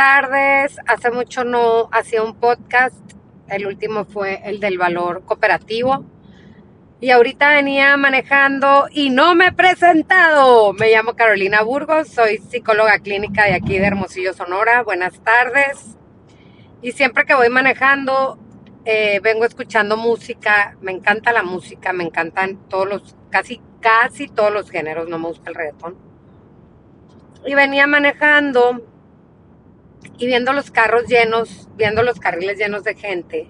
tardes. Hace mucho no hacía un podcast. El último fue el del valor cooperativo. Y ahorita venía manejando y no me he presentado. Me llamo Carolina Burgos, soy psicóloga clínica de aquí de Hermosillo, Sonora. Buenas tardes. Y siempre que voy manejando, eh, vengo escuchando música. Me encanta la música, me encantan todos los, casi, casi todos los géneros. No me gusta el reggaetón. Y venía manejando y viendo los carros llenos, viendo los carriles llenos de gente.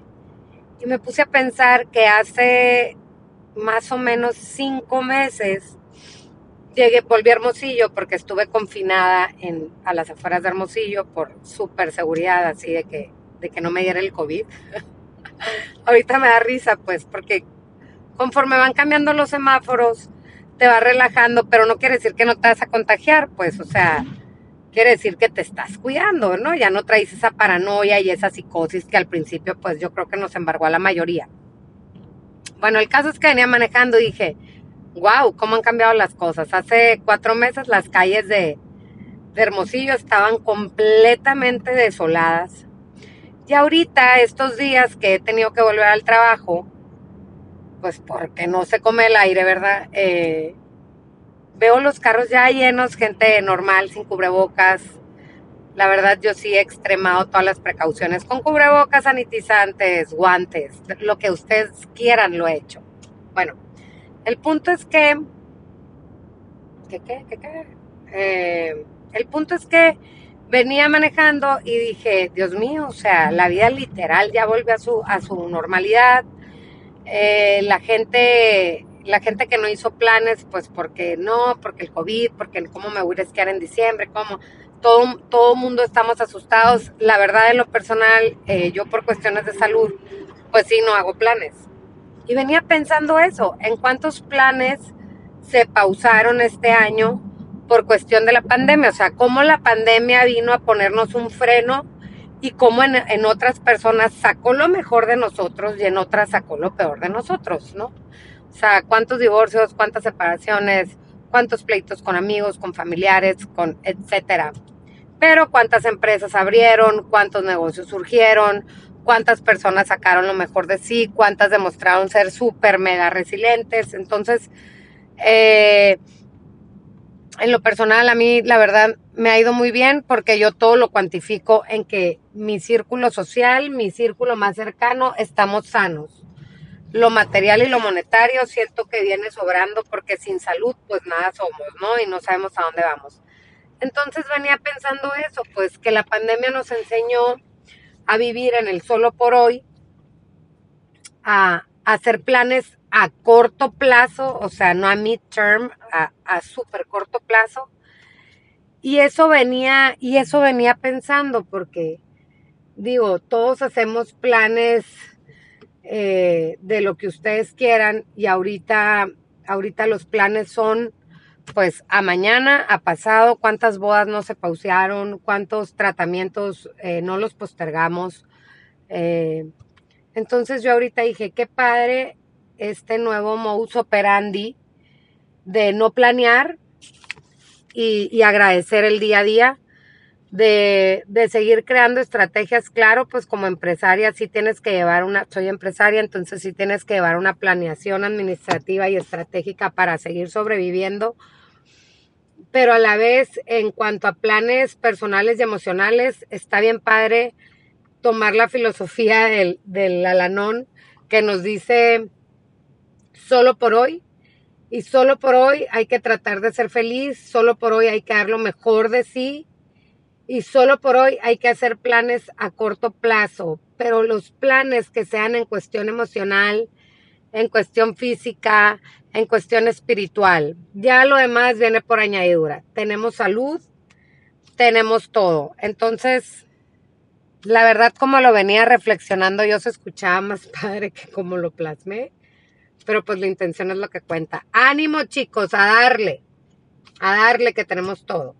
Y me puse a pensar que hace más o menos cinco meses llegué, volví a Hermosillo porque estuve confinada en, a las afueras de Hermosillo por súper seguridad, así de que, de que no me diera el COVID. Ahorita me da risa, pues, porque conforme van cambiando los semáforos, te va relajando, pero no quiere decir que no te vas a contagiar, pues, o sea, quiere decir que te estás cuidando, ¿no? Ya no traes esa paranoia y esa psicosis que al principio, pues yo creo que nos embargó a la mayoría. Bueno, el caso es que venía manejando y dije, wow, cómo han cambiado las cosas. Hace cuatro meses las calles de, de Hermosillo estaban completamente desoladas. Y ahorita, estos días que he tenido que volver al trabajo, pues porque no se come el aire, ¿verdad? Eh, veo los carros ya llenos, gente normal, sin cubrebocas. La verdad, yo sí he extremado todas las precauciones con cubrebocas, sanitizantes, guantes, lo que ustedes quieran lo he hecho. Bueno, el punto es que. ¿Qué, qué, qué, qué? Eh, el punto es que venía manejando y dije, Dios mío, o sea, la vida literal ya vuelve a su, a su normalidad. Eh, la gente la gente que no hizo planes, pues porque no, porque el COVID, porque cómo me voy a esquiar en diciembre, cómo todo todo mundo estamos asustados. La verdad, en lo personal, eh, yo por cuestiones de salud, pues sí, no hago planes. Y venía pensando eso, en cuántos planes se pausaron este año por cuestión de la pandemia, o sea, cómo la pandemia vino a ponernos un freno y cómo en, en otras personas sacó lo mejor de nosotros y en otras sacó lo peor de nosotros, ¿no? O sea, cuántos divorcios, cuántas separaciones, cuántos pleitos con amigos, con familiares, con etcétera. Pero cuántas empresas abrieron, cuántos negocios surgieron, cuántas personas sacaron lo mejor de sí, cuántas demostraron ser súper mega resilientes. Entonces, eh, en lo personal, a mí la verdad me ha ido muy bien porque yo todo lo cuantifico en que mi círculo social, mi círculo más cercano, estamos sanos lo material y lo monetario siento que viene sobrando porque sin salud pues nada somos, ¿no? Y no sabemos a dónde vamos. Entonces venía pensando eso, pues que la pandemia nos enseñó a vivir en el solo por hoy, a, hacer planes a corto plazo, o sea, no a mid-term, a, a súper corto plazo. Y eso venía, y eso venía pensando porque, digo, todos hacemos planes eh, de lo que ustedes quieran y ahorita, ahorita los planes son pues a mañana, a pasado, cuántas bodas no se pausearon, cuántos tratamientos eh, no los postergamos. Eh, entonces yo ahorita dije, qué padre este nuevo modus operandi de no planear y, y agradecer el día a día de, de, seguir creando estrategias. Claro, pues como empresaria sí tienes que llevar una, soy empresaria, entonces sí tienes que llevar una planeación administrativa y estratégica para seguir sobreviviendo. Pero a la vez, en cuanto a planes personales y emocionales, está bien padre tomar la filosofía del, del Alanón que nos dice solo por hoy, y solo por hoy hay que tratar de ser feliz, solo por hoy hay que dar lo mejor de sí y solo por hoy hay que hacer planes a corto plazo, pero los planes que sean en cuestión emocional, en cuestión física, en cuestión espiritual. Ya lo demás viene por añadidura. Tenemos salud, tenemos todo. Entonces, la verdad, como lo venía reflexionando, yo se escuchaba más padre que como lo plasmé, pero pues la intención es lo que cuenta. Ánimo chicos, a darle, a darle que tenemos todo.